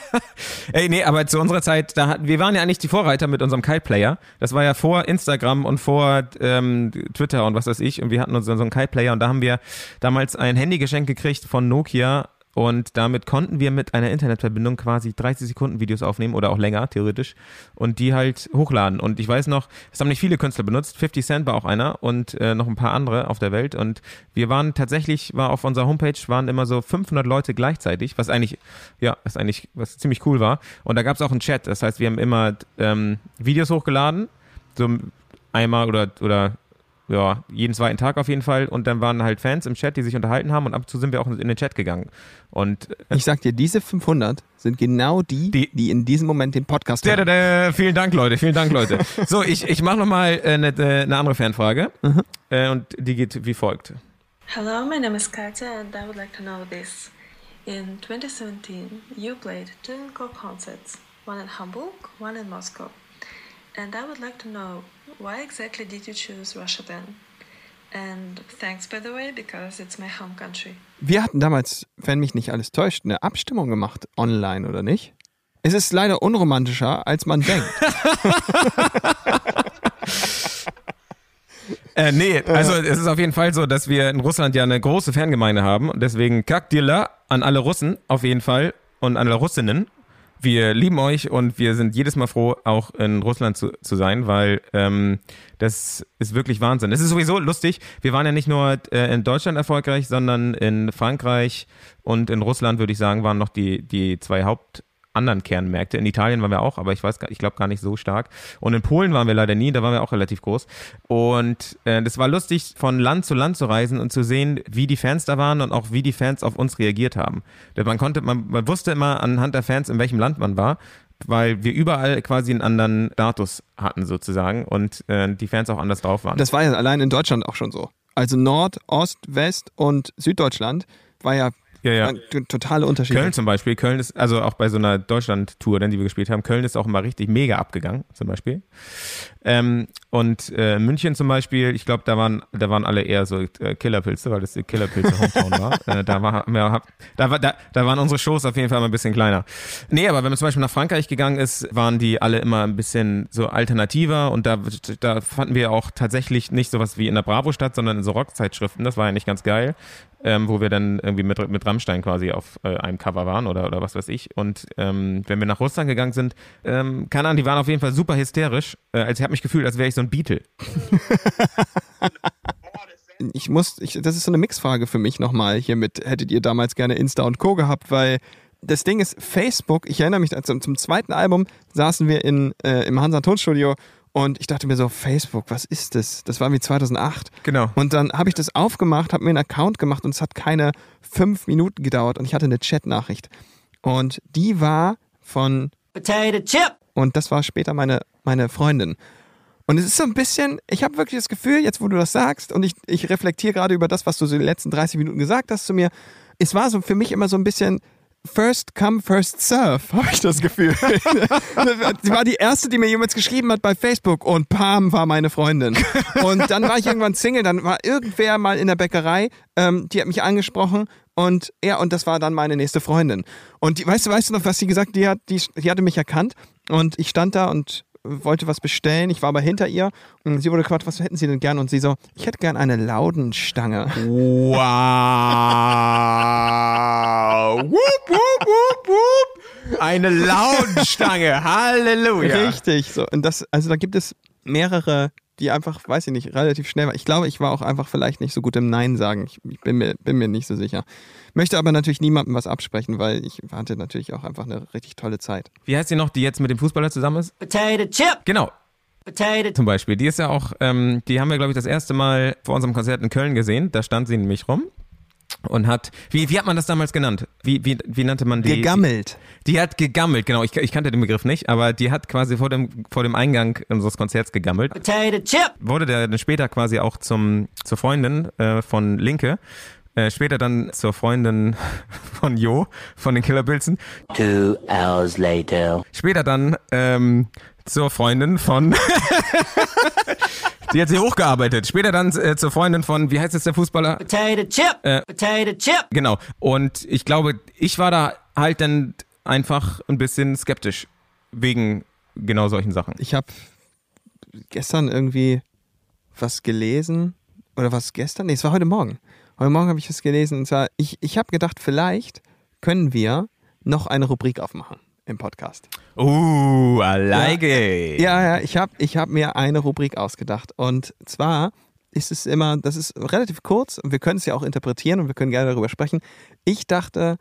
*laughs* Ey, nee, aber zu unserer Zeit, da hat, wir waren ja eigentlich die Vorreiter mit unserem Kite-Player. Das war ja vor Instagram und vor ähm, Twitter und was weiß ich. Und wir hatten unseren so einen Kite-Player und da haben wir damals ein Handy geschenkt gekriegt von Nokia und damit konnten wir mit einer Internetverbindung quasi 30 Sekunden Videos aufnehmen oder auch länger, theoretisch, und die halt hochladen. Und ich weiß noch, es haben nicht viele Künstler benutzt, 50 Cent war auch einer und äh, noch ein paar andere auf der Welt. Und wir waren tatsächlich, war auf unserer Homepage, waren immer so 500 Leute gleichzeitig, was eigentlich, ja, was eigentlich, was ziemlich cool war. Und da gab es auch einen Chat, das heißt, wir haben immer ähm, Videos hochgeladen, so einmal oder, oder ja, jeden zweiten Tag auf jeden Fall. Und dann waren halt Fans im Chat, die sich unterhalten haben und ab und zu sind wir auch in den Chat gegangen. Und Ich sag dir, diese 500 sind genau die, Die- die, in diesem Moment den Podcast Da, hören. da, da, vielen Dank, Leute. Vielen Dank, Leute. So, ich, ich mache nochmal eine äh, ne, ne andere Fanfrage. Äh, und die geht wie folgt. Hello, my name is Katya, and I would like to know this. In 2017, you played two encore concerts, one in Hamburg, one in Moscow. And I would like to know why exactly did you choose Russia then? And thanks, by the way, because it's my home country. Wir hatten damals, wenn mich nicht alles täuscht, eine Abstimmung gemacht, online oder nicht? Es ist leider unromantischer, als man denkt. *laughs* Äh, nee, also es ist auf jeden Fall so, dass wir in Russland ja eine große Fangemeinde haben. Und deswegen Kakdila an alle Russen auf jeden Fall und an alle Russinnen. Wir lieben euch und wir sind jedes Mal froh, auch in Russland zu, zu sein, weil ähm, das ist wirklich Wahnsinn. Es ist sowieso lustig. Wir waren ja nicht nur äh, in Deutschland erfolgreich, sondern in Frankreich und in Russland, würde ich sagen, waren noch die, die zwei Haupt anderen Kernmärkte. In Italien waren wir auch, aber ich weiß, ich glaube gar nicht so stark. Und in Polen waren wir leider nie, da waren wir auch relativ groß. Und äh, das war lustig, von Land zu Land zu reisen und zu sehen, wie die Fans da waren und auch wie die Fans auf uns reagiert haben. Man konnte, man, man wusste immer anhand der Fans, in welchem Land man war, weil wir überall quasi einen anderen Status hatten sozusagen und äh, die Fans auch anders drauf waren. Das war ja allein in Deutschland auch schon so. Also Nord, Ost, West und Süddeutschland war ja Ja, ja. Äh, Totale Unterschiede. Köln zum Beispiel, Köln ist, also auch bei so einer Deutschland-Tour, dann, die wir gespielt haben, Köln ist auch immer richtig mega abgegangen, zum Beispiel. Ähm, und äh, München zum Beispiel, ich glaube, da waren, da waren alle eher so äh, Killerpilze, weil das die Killerpilze-Hometown war. *laughs* Äh, da, war hab, da, war da, da waren unsere Shows auf jeden Fall mal ein bisschen kleiner. Nee, aber wenn man zum Beispiel nach Frankreich gegangen ist, waren die alle immer ein bisschen so alternativer und da, da fanden wir auch tatsächlich nicht sowas wie in der Bravo statt, sondern in so Rockzeitschriften. Das war ja nicht ganz geil ähm, wo wir dann irgendwie mit, mit Rammstein quasi auf äh, einem Cover waren oder, oder was weiß ich. Und ähm, wenn wir nach Russland gegangen sind, ähm, keine Ahnung, die waren auf jeden Fall super hysterisch. Äh, also ich habe mich gefühlt, als wäre ich so ein Beatle. *laughs* ich muss, ich, das ist so eine Mixfrage für mich nochmal hier mit, hättet ihr damals gerne Insta und Co. gehabt, weil das Ding ist, Facebook, ich erinnere mich, zum, zum zweiten Album saßen wir in, äh, im Hansa Tonstudio und ich dachte mir so, Facebook, was ist das? Das war wie 2008. Genau. Und dann habe ich das aufgemacht, habe mir einen Account gemacht und es hat keine fünf Minuten gedauert und ich hatte eine Chatnachricht. Und die war von Potato Chip. Und das war später meine, meine Freundin. Und es ist so ein bisschen, ich habe wirklich das Gefühl, jetzt wo du das sagst, und ich, ich reflektiere gerade über das, was du so die letzten 30 Minuten gesagt hast zu mir, es war so für mich immer so ein bisschen, First come, first serve, *laughs* habe ich das Gefühl. *laughs* Sie war die erste, die mir jemals geschrieben hat bei Facebook und Pam war meine Freundin. Und dann war ich irgendwann Single, dann war irgendwer mal in der Bäckerei, ähm, die hat mich angesprochen und ja, und das war dann meine nächste Freundin. Und die, weißt du, weißt du noch, was sie gesagt hat? Die, die, die hatte mich erkannt und ich stand da und wollte was bestellen. Ich war aber hinter ihr und sie wurde gefragt, was hätten Sie denn gern? Und sie so, ich hätte gern eine Laudenstange. Wow. *laughs* wupp, wupp, wupp, wupp. Eine Laudenstange. Halleluja. Richtig. So. Und das, also da gibt es mehrere, die einfach, weiß ich nicht, relativ schnell war. Ich glaube, ich war auch einfach vielleicht nicht so gut im Nein sagen. Ich, ich bin, mir, bin mir nicht so sicher. Möchte aber natürlich niemandem was absprechen, weil ich hatte natürlich auch einfach eine richtig tolle Zeit. Wie heißt die noch, die jetzt mit dem Fußballer zusammen ist? Potato Chip. Genau. Potato. Zum Beispiel. Die ist ja auch, ähm, die haben wir, glaube ich, das erste Mal vor unserem Konzert in Köln gesehen. Da stand sie nämlich rum und hat, wie, wie hat man das damals genannt? Wie, wie, wie nannte man die? Gegammelt. Die, die hat gegammelt, genau. Ich, ich kannte den Begriff nicht, aber die hat quasi vor dem, vor dem Eingang unseres Konzerts gegammelt. Potato Chip. Wurde der dann später quasi auch zum, zur Freundin äh, von Linke. Äh, später dann zur Freundin *laughs* von Jo, von den Killer Pilzen. Two hours later. Später dann ähm, zur Freundin von. *laughs* *laughs* Die hat sie hochgearbeitet. Später dann äh, zur Freundin von, wie heißt jetzt der Fußballer? Potato Chip. Äh, Potato Chip. Genau. Und ich glaube, ich war da halt dann einfach ein bisschen skeptisch wegen genau solchen Sachen. Ich habe gestern irgendwie was gelesen. Oder was gestern? Nee, es war heute Morgen. Heute Morgen habe ich was gelesen. Und zwar, ich, ich habe gedacht, vielleicht können wir noch eine Rubrik aufmachen im Podcast. Uh, I like it. Ja, ja, ich habe ich hab mir eine Rubrik ausgedacht. Und zwar ist es immer, das ist relativ kurz und wir können es ja auch interpretieren und wir können gerne darüber sprechen. Ich dachte,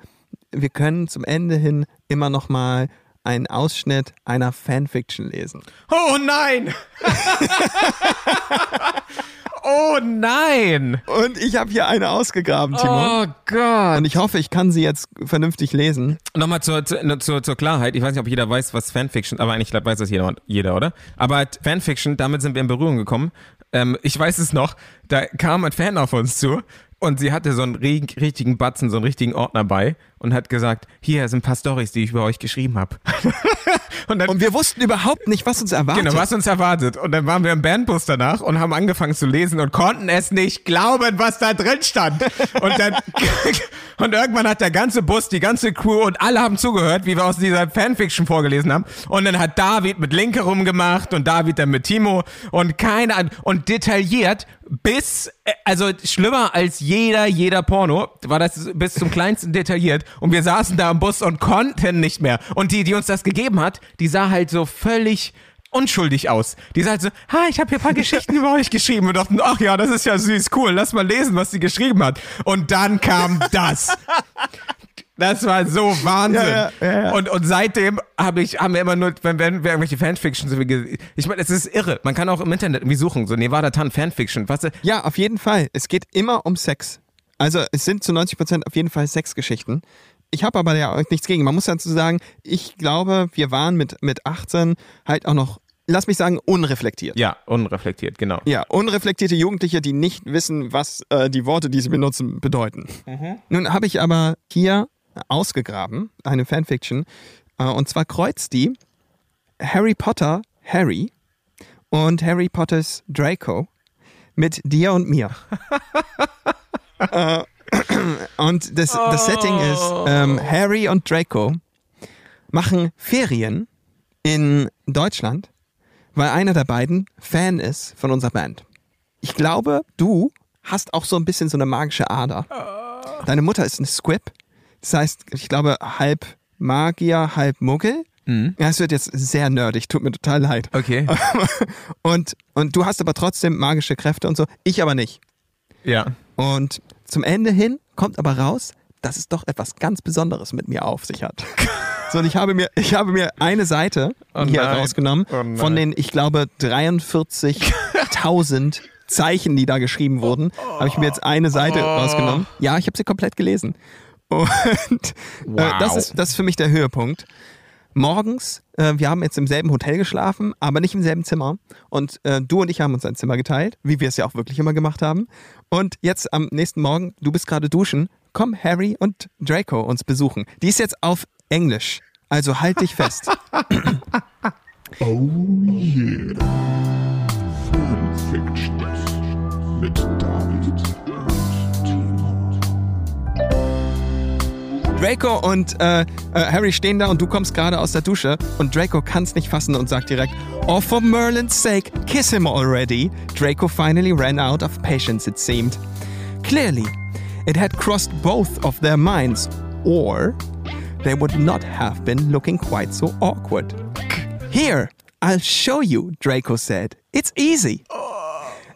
wir können zum Ende hin immer noch mal einen Ausschnitt einer Fanfiction lesen. Oh nein! *laughs* oh nein! Und ich habe hier eine ausgegraben, Timo. Oh Gott! Und ich hoffe, ich kann sie jetzt vernünftig lesen. Nochmal zur, zur, zur, Klarheit, ich weiß nicht, ob jeder weiß, was Fanfiction, aber eigentlich weiß das jeder, jeder oder? Aber Fanfiction, damit sind wir in Berührung gekommen. Ähm, ich weiß es noch, da kam ein Fan auf uns zu und sie hatte so einen richtigen Batzen, so einen richtigen Ordner bei und hat gesagt, hier sind ein paar Stories, die ich über euch geschrieben habe. *laughs* und, und, wir wussten überhaupt nicht, was uns erwartet. Genau, was uns erwartet. Und dann waren wir im Bandbus danach und haben angefangen zu lesen und konnten es nicht glauben, was da drin stand. Und dann *laughs* und irgendwann hat der ganze Bus, die ganze Crew und alle haben zugehört, wie wir aus dieser Fanfiction vorgelesen haben. Und dann hat David mit Linke rumgemacht und David dann mit Timo und keine und detailliert bis also schlimmer als jeder jeder Porno war das bis zum kleinsten detailliert und wir saßen da im Bus und konnten nicht mehr. Und die, die uns das gegeben hat, die sah halt so völlig unschuldig aus. Die sah halt so, ha, ich habe hier ein paar Geschichten über euch geschrieben und dachten, ach ja, das ist ja süß, cool, lass mal lesen, was sie geschrieben hat. Und dann kam das. Das war so *laughs* Wahnsinn. Ja, ja, ja, und, und seitdem hab ich, haben wir immer nur, wenn, wenn wir irgendwelche Fanfictions, ich meine, es ist irre. Man kann auch im Internet irgendwie suchen, so Nevada Tan Fanfiction, du? Ja, auf jeden Fall. Es geht immer um Sex. Also es sind zu 90 Prozent auf jeden Fall Sexgeschichten. Ich habe aber ja nichts gegen. Man muss dazu sagen, ich glaube, wir waren mit, mit 18 halt auch noch lass mich sagen, unreflektiert. Ja, unreflektiert, genau. Ja, unreflektierte Jugendliche, die nicht wissen, was äh, die Worte, die sie benutzen, bedeuten. Nun habe ich aber hier ausgegraben, eine Fanfiction, äh, und zwar kreuzt die Harry Potter Harry und Harry Potters Draco mit dir und mir. äh, und das, das Setting ist, ähm, Harry und Draco machen Ferien in Deutschland, weil einer der beiden Fan ist von unserer Band. Ich glaube, du hast auch so ein bisschen so eine magische Ader. Deine Mutter ist ein Squib. Das heißt, ich glaube, halb Magier, halb Muggel. Ja, es wird jetzt sehr nerdig, tut mir total leid. Okay. *laughs* Und, und du hast aber trotzdem magische Kräfte und so. Ich aber nicht. Ja. Und zum Ende hin kommt aber raus, dass es doch etwas ganz Besonderes mit mir auf sich hat. *laughs* So, und ich habe mir, ich habe mir eine Seite hier nein. rausgenommen Oh von den, ich glaube, 43.000 *laughs* Zeichen, die da geschrieben wurden, habe ich mir jetzt eine Seite rausgenommen. Ja, ich habe sie komplett gelesen. Und äh, das, ist, das ist für mich der Höhepunkt. Morgens, äh, wir haben jetzt im selben Hotel geschlafen, aber nicht im selben Zimmer. Und äh, du und ich haben uns ein Zimmer geteilt, wie wir es ja auch wirklich immer gemacht haben. Und jetzt am nächsten Morgen, du bist gerade duschen, kommen Harry und Draco uns besuchen. Die ist jetzt auf Englisch. Also halt dich fest. *laughs* Oh yeah. Fanfictions mit David Draco und äh, äh, Harry stehen da und du kommst gerade aus der Dusche und Draco kann es nicht fassen und sagt direkt, Oh, for Merlin's sake, kiss him already. Draco finally ran out of patience, it seemed. Clearly, it had crossed both of their minds, or they would not have been looking quite so awkward. Here, I'll show you, Draco said. It's easy.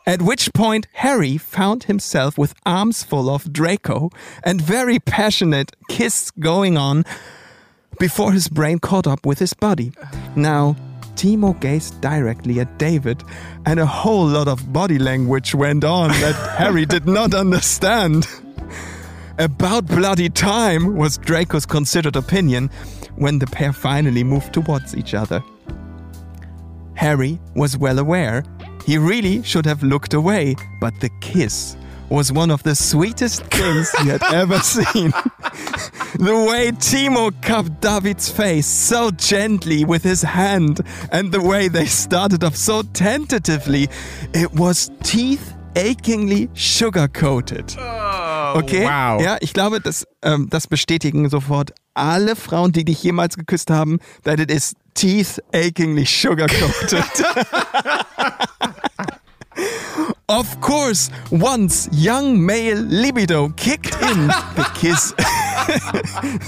At which point, Harry found himself with arms full of Draco and very passionate kiss going on before his brain caught up with his body. Now, Timo gazed directly at David, and a whole lot of body language went on that *laughs* Harry did not understand. About bloody time was Draco's considered opinion when the pair finally moved towards each other. Harry was well aware he really should have looked away, but the kiss was one of the sweetest things he had *laughs* ever seen. *laughs* the way Timo cupped David's face so gently with his hand, and the way they started off so tentatively, it was teeth achingly sugar coated. Okay. Wow. Ja, ich glaube, das, ähm, das bestätigen sofort alle Frauen, die dich jemals geküsst haben, that it is teeth achingly sugar coated. *laughs* Of course, once young male libido kicked in, the kiss *laughs*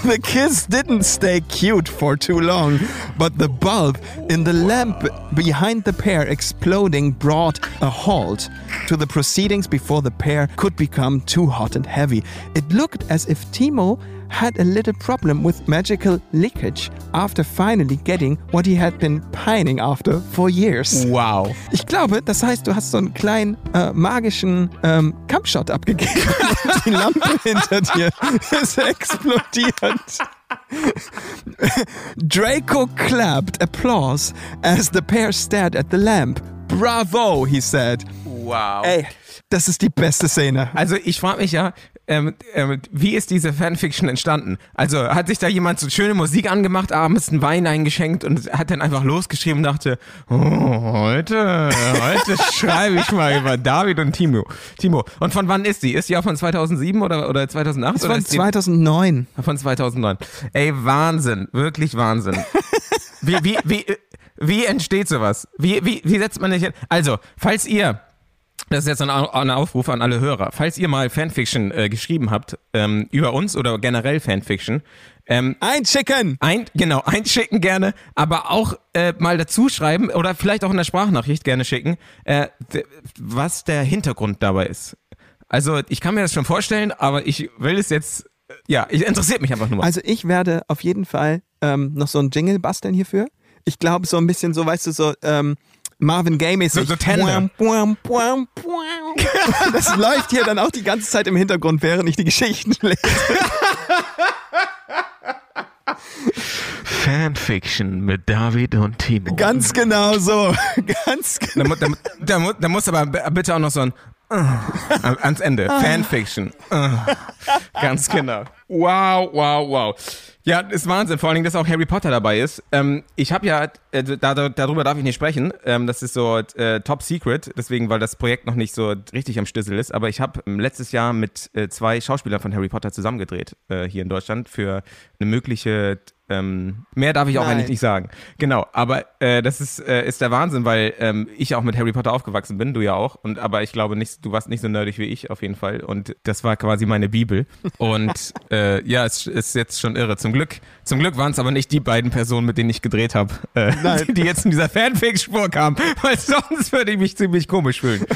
the kiss didn't stay cute for too long, but the bulb in the lamp behind the pair exploding brought a halt to the proceedings before the pair could become too hot and heavy. It looked as if Timo had a little problem with magical leakage after finally getting what he had been pining after for years. Wow. Ich glaube, das heißt, du hast so einen kleinen äh, magischen ähm, Kampfshot abgegeben. *laughs* Die Lampe hinter dir ist explodiert. Draco clapped applause as the pair stared at the lamp. Bravo, he said. Wow. Ey, das ist die beste Szene. Also ich frage mich ja, ähm, ähm, wie ist diese Fanfiction entstanden? Also hat sich da jemand so schöne Musik angemacht, abends einen Wein eingeschenkt und hat dann einfach losgeschrieben und dachte, oh, heute, heute *laughs* schreibe ich mal über David und Timo. Timo. Und von wann ist die? Ist die auch von 2007 oder, oder 2008? Das oder war ist die 2009. von 2009? Ey, Wahnsinn. Wirklich Wahnsinn. *laughs* Wie, wie, wie, wie entsteht sowas? Wie, wie, wie setzt man sich hin? Also, falls ihr das ist jetzt ein, ein Aufruf an alle Hörer. Falls ihr mal Fanfiction äh, geschrieben habt ähm, über uns oder generell Fanfiction, ähm, Einschicken! ein, genau, einschicken gerne, aber auch äh, mal dazu schreiben oder vielleicht auch in der Sprachnachricht gerne schicken, äh, was der Hintergrund dabei ist. Also ich kann mir das schon vorstellen, aber ich will es jetzt, äh, ja, ich interessiert mich einfach nur mal. Also ich werde auf jeden Fall ähm, noch so einen Jingle basteln hierfür. Ich glaube so ein bisschen so, weißt du, so ähm, Marvin Gaye-mäßig. So- so Tender. Buam, buam, buam, buam. *laughs* Das läuft hier dann auch die ganze Zeit im Hintergrund, während ich die Geschichten *laughs* lese. Fanfiction mit David und Timo. Ganz genau so. *laughs* Ganz genau. Da, da, da, da muss aber bitte auch noch so ein ans Ende. Fanfiction. Äh. Ganz genau. Wow, wow, wow. Ja, ist Wahnsinn. Vor allen Dingen, dass auch Harry Potter dabei ist. Ähm, ich habe ja, äh, da, da, darüber darf ich nicht sprechen. Ähm, das ist so äh, top secret, deswegen, weil das Projekt noch nicht so richtig am Schlüssel ist. Aber ich habe ähm, letztes Jahr mit äh, zwei Schauspielern von Harry Potter zusammengedreht äh, hier in Deutschland für eine mögliche ähm, mehr darf ich auch Nein. eigentlich nicht sagen. Genau, aber äh, das ist, äh, ist der Wahnsinn, weil ähm, ich auch mit Harry Potter aufgewachsen bin, du ja auch. Und aber ich glaube nicht, du warst nicht so nerdig wie ich auf jeden Fall. Und das war quasi meine Bibel. Und *laughs* äh, ja, es ist jetzt schon irre. Zum Glück, zum Glück waren es aber nicht die beiden Personen, mit denen ich gedreht habe, äh, Nein. *laughs* die jetzt in dieser Fanfic-Spur kamen, weil sonst würde ich mich ziemlich komisch fühlen. *laughs*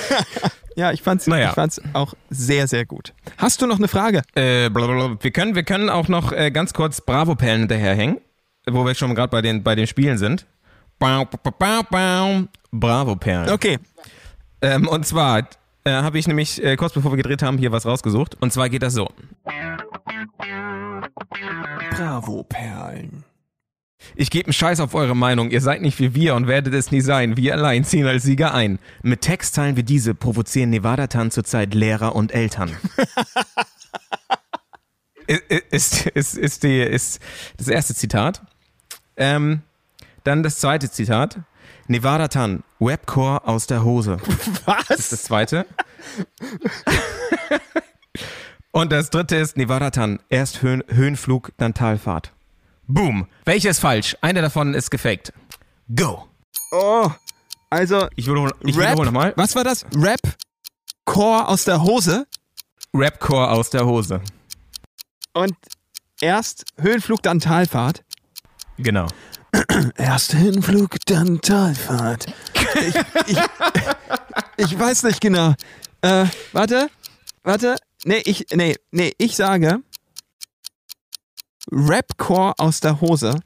Ja, ich fand's, Naja. ich fand's auch sehr, sehr gut. Hast du noch eine Frage? Äh, blablabla. wir können, wir können auch noch äh, ganz kurz Bravo-Perlen hinterherhängen, wo wir schon gerade bei den, bei den Spielen sind. Bau. Bravo-Perlen. Okay. Ähm, und zwar äh, habe ich nämlich äh, kurz bevor wir gedreht haben hier was rausgesucht. Und zwar geht das so. Bravo-Perlen. Ich gebe einen Scheiß auf eure Meinung. Ihr seid nicht wie wir und werdet es nie sein. Wir allein ziehen als Sieger ein. Mit Textzeilen wie diese provozieren Nevada-Tan zurzeit Lehrer und Eltern. *laughs* ist, ist, ist, die, ist das erste Zitat. Ähm, dann das zweite Zitat. Nevada Tan, Webcore aus der Hose. Das ist das zweite. Und das dritte ist Nevada Tan, erst Höhen, Höhenflug, dann Talfahrt. Boom. Welches ist falsch? Eine davon ist gefaked. Go. Oh, also Ich wiederhole, ich Rap. wiederhole nochmal. Was war das? Rap? Core aus der Hose Rapcore aus der Hose. Und erst Höhenflug, dann Talfahrt. Genau. Erst Hinflug, dann Talfahrt. Ich, ich, ich weiß nicht genau. Äh, warte, warte. Nee, ich, nee, nee, ich sage Rapcore aus der Hose.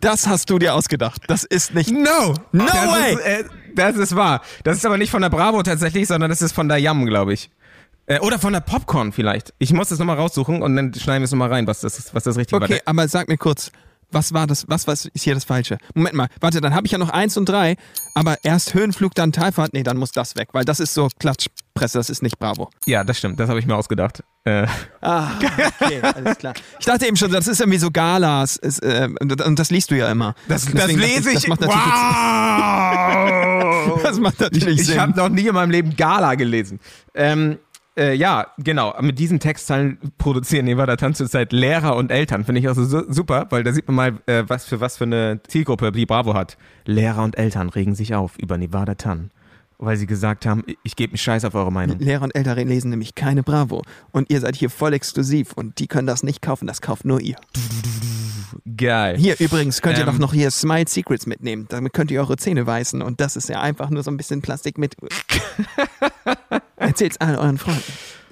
Das hast du dir ausgedacht. Das ist nicht. No! No das way! Ist, äh, das ist wahr. Das ist aber nicht von der Bravo tatsächlich, sondern das ist von der Yam, glaube ich. Äh, oder von der Popcorn vielleicht. Ich muss das nochmal raussuchen und dann schneiden wir es nochmal rein, was das, was das richtige Okay, war. aber sag mir kurz, was war das, was, was ist hier das Falsche? Moment mal, warte, dann habe ich ja noch eins und drei, aber erst Höhenflug, dann Talfahrt, nee, dann muss das weg, weil das ist so Klatschpresse, das ist nicht Bravo. Ja, das stimmt. Das habe ich mir ausgedacht. Äh, Ah, okay, alles klar. Ich dachte eben schon, das ist irgendwie so Galas, ist, äh, und das liest du ja immer. das, das Deswegen lese ich. *laughs* Das macht natürlich, wow! das macht natürlich Ich Sinn. habe noch nie in meinem Leben Gala gelesen. Ähm, äh, ja, genau. Mit diesen Textzeilen produzieren Nevada Tan zurzeit Lehrer und Eltern. Finde ich also su super, weil da sieht man mal, äh, was für was für eine Zielgruppe die Bravo hat. Lehrer und Eltern regen sich auf über Nevada Tan, weil sie gesagt haben, ich- gebe einen Scheiß auf eure Meinung. Lehrer und Ältere lesen nämlich keine Bravo. Und ihr seid hier voll exklusiv und die können das nicht kaufen, das kauft nur ihr. Geil. Hier übrigens könnt ihr Ähm. doch noch hier Smile Secrets mitnehmen. Damit könnt ihr eure Zähne weißen und das ist ja einfach nur so ein bisschen Plastik mit. *laughs* Erzählt's all euren Freunden.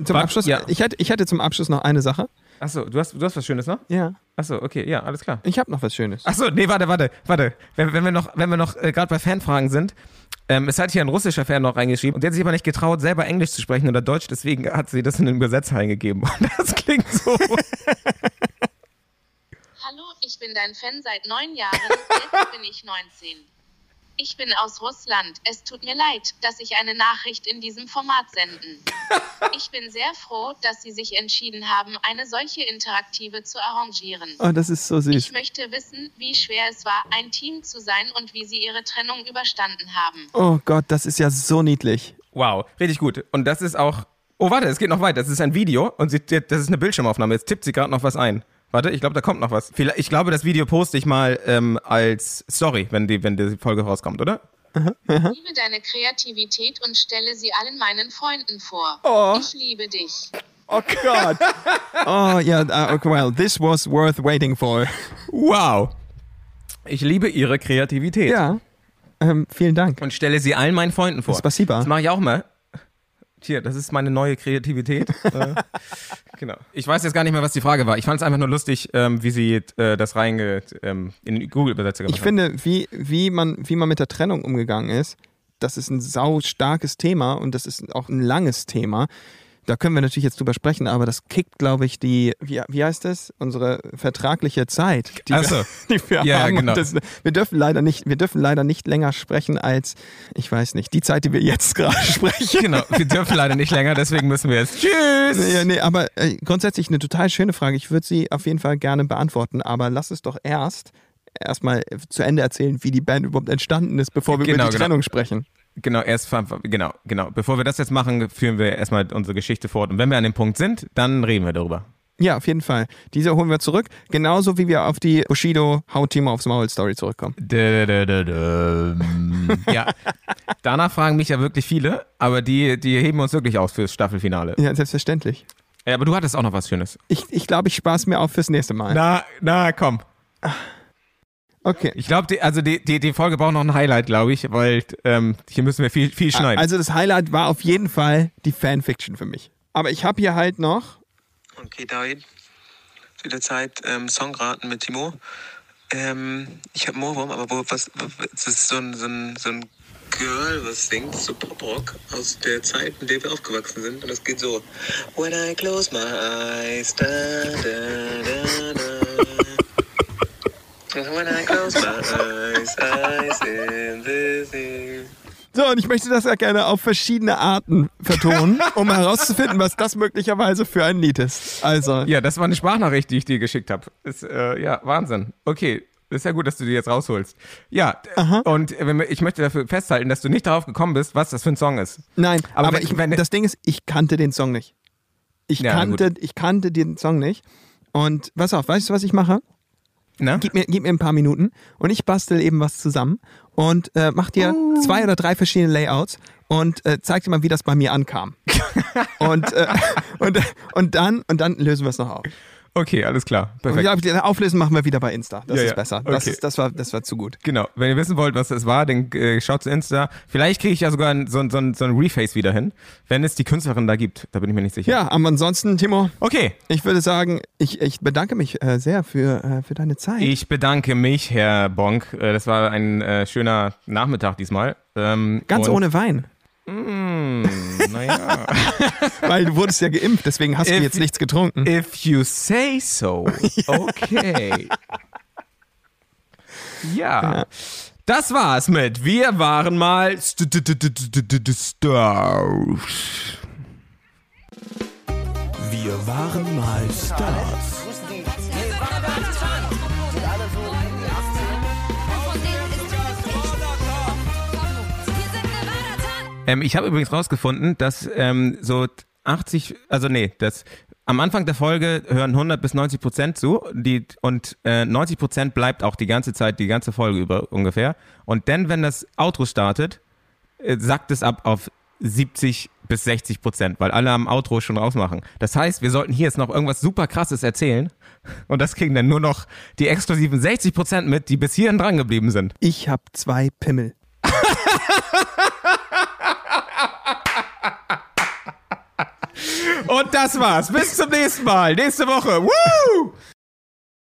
Zum Wart- Abschluss, ja. ich, hätte, ich hätte zum Abschluss noch eine Sache. Achso, du hast, du hast was Schönes noch? Ja, Achso, okay, ja, alles klar. ich habe noch was Schönes. Achso, nee, warte, warte, warte. Wenn, wenn wir noch, wenn wir noch äh, gerade bei Fanfragen sind, ähm, es hat hier ein russischer Fan noch reingeschrieben und der hat sich aber nicht getraut, selber Englisch zu sprechen oder Deutsch, deswegen hat sie das in den Übersetzer eingegeben. Und *laughs* das klingt so. Hallo, ich bin dein Fan seit neun Jahren. Jetzt bin ich 19. Ich bin aus Russland. Es tut mir leid, dass ich eine Nachricht in diesem Format senden. *laughs* Ich bin sehr froh, dass Sie sich entschieden haben, eine solche Interaktive zu arrangieren. Oh, das ist so süß. Ich möchte wissen, wie schwer es war, ein Team zu sein und wie Sie Ihre Trennung überstanden haben. Oh Gott, das ist ja so niedlich. Wow, richtig gut. Und das ist auch. Oh, warte, es geht noch weiter. Das ist ein Video und sie, das ist eine Bildschirmaufnahme. Jetzt tippt sie gerade noch was ein. Warte, ich glaube, da kommt noch was. Vielleicht, ich glaube, das Video poste ich mal ähm, als Story, wenn die, wenn die Folge rauskommt, oder? Ich liebe deine Kreativität und stelle sie allen meinen Freunden vor. Oh. Ich liebe dich. Oh Gott. *laughs* oh ja, uh, okay, well, this was worth waiting for. Wow. Ich liebe ihre Kreativität. Ja, ähm, vielen Dank. Und stelle sie allen meinen Freunden vor. Spasiba. Das mache ich auch mal. Hier, das ist meine neue Kreativität. *laughs* äh, genau. Ich weiß jetzt gar nicht mehr, was die Frage war. Ich fand es einfach nur lustig, ähm, wie sie äh, das reinge ähm, in Google-Übersetzer gemacht Ich finde, wie, wie, man, wie man mit der Trennung umgegangen ist, das ist ein sau starkes Thema und das ist auch ein langes Thema. Da können wir natürlich jetzt drüber sprechen, aber das kickt, glaube ich, die, wie, wie heißt das? Unsere vertragliche Zeit, die, Ach so. wir, *laughs* die wir Ja, haben. Genau. Das, wir dürfen leider nicht, wir dürfen leider nicht länger sprechen als, ich weiß nicht, die Zeit, die wir jetzt *laughs* gerade sprechen. Genau, wir dürfen leider nicht länger, deswegen müssen wir jetzt. Tschüss! Nee, nee, aber äh, grundsätzlich eine total schöne Frage. Ich würde sie auf jeden Fall gerne beantworten, aber lass es doch erst erstmal zu Ende erzählen, wie die Band überhaupt entstanden ist, bevor wir Genau, über die genau. Trennung sprechen. Genau, erst genau, genau. Bevor wir das jetzt machen, führen wir erstmal unsere Geschichte fort. Und wenn wir an dem Punkt sind, dann reden wir darüber. Ja, auf jeden Fall. Diese holen wir zurück, genauso wie wir auf die Bushido Haut Timo aufs Maul Story zurückkommen. Dö, dö, dö. *laughs* Ja. Danach fragen mich ja wirklich viele, aber die, die heben uns wirklich aus fürs Staffelfinale. Ja, selbstverständlich. Ja, aber du hattest auch noch was Schönes. Ich, ich glaube, ich spare es mir auf fürs nächste Mal. Na, na, komm. Okay. Ich glaube, die, also die, die, die Folge braucht noch ein Highlight, glaube ich, weil ähm, hier müssen wir viel, viel schneiden. Also das Highlight war auf jeden Fall die Fanfiction für mich. Aber ich habe hier halt noch Okay, David. Wieder Zeit, ähm, Songraten mit Timo. Ähm, ich habe Moorwurm, aber wo, was, das ist so ein, so ein, so ein Girl, was singt, so Poprock aus der Zeit, in der wir aufgewachsen sind. Und das geht so. When I close my eyes, da, da, da, da. When I close my eyes, eyes in the sea. So, und ich möchte das ja gerne auf verschiedene Arten vertonen, *laughs* um herauszufinden, was das möglicherweise für ein Lied ist. Also, ja, das war eine Sprachnachricht, die ich dir geschickt habe. Ist, äh, ja, Wahnsinn. Okay. Ist ja gut, dass du die jetzt rausholst. Ja, und wenn wir- ich möchte dafür festhalten, dass du nicht darauf gekommen bist, was das für ein Song ist. nein, Aber aber, wenn- ich, wenn- das Ding ist, ich kannte den Song nicht. Ich, Ja, kannte, ich kannte den Song nicht. Und pass auf, weißt du, was ich mache? Ne? Gib mir, gib mir ein paar Minuten und ich bastel eben was zusammen und äh, mach dir zwei oder drei verschiedene Layouts und äh, zeig dir mal, wie das bei mir ankam. *laughs* und, äh, und, und, dann, und dann lösen wir es noch auf. Okay, alles klar. Und Perfekt. ja, Auflösen machen wir wieder bei Insta. Das Ja, ist ja. besser. Das, Okay. ist, das, war, das war zu gut. Genau, wenn ihr wissen wollt, was das war, dann äh, schaut zu Insta. Vielleicht kriege ich ja sogar ein, so, ein- so, so ein Reface wieder hin, wenn es die Künstlerin da gibt. Da bin ich mir nicht sicher. Ja, aber ansonsten, Timo, Okay, ich würde sagen, ich, ich bedanke mich äh, sehr für, äh, für deine Zeit. ich bedanke mich, Herr Bonk. Äh, das war ein äh, schöner Nachmittag diesmal. Ähm, Ganz ohne Wein. Mm, naja. *laughs* Weil du wurdest ja geimpft, deswegen hast du If- jetzt nichts getrunken. If you say so. *laughs* Okay. Ja. Das war's mit Wir waren mal Stars. Wir waren mal Stars. Ähm, ich habe übrigens rausgefunden, dass ähm, so 80, also nee, das am Anfang der Folge hören 100 bis 90 Prozent zu die, und äh, 90 Prozent bleibt auch die ganze Zeit, die ganze Folge über ungefähr. Und dann, wenn das Outro startet, äh, sackt es ab auf 70 bis 60 Prozent, weil alle am Outro schon rausmachen. Das heißt, wir sollten hier jetzt noch irgendwas super krasses erzählen und das kriegen dann nur noch die exklusiven 60 Prozent mit, die bis hierhin dran geblieben sind. Ich habe zwei Pimmel. Und das war's. Bis zum nächsten Mal. Nächste Woche. Woo!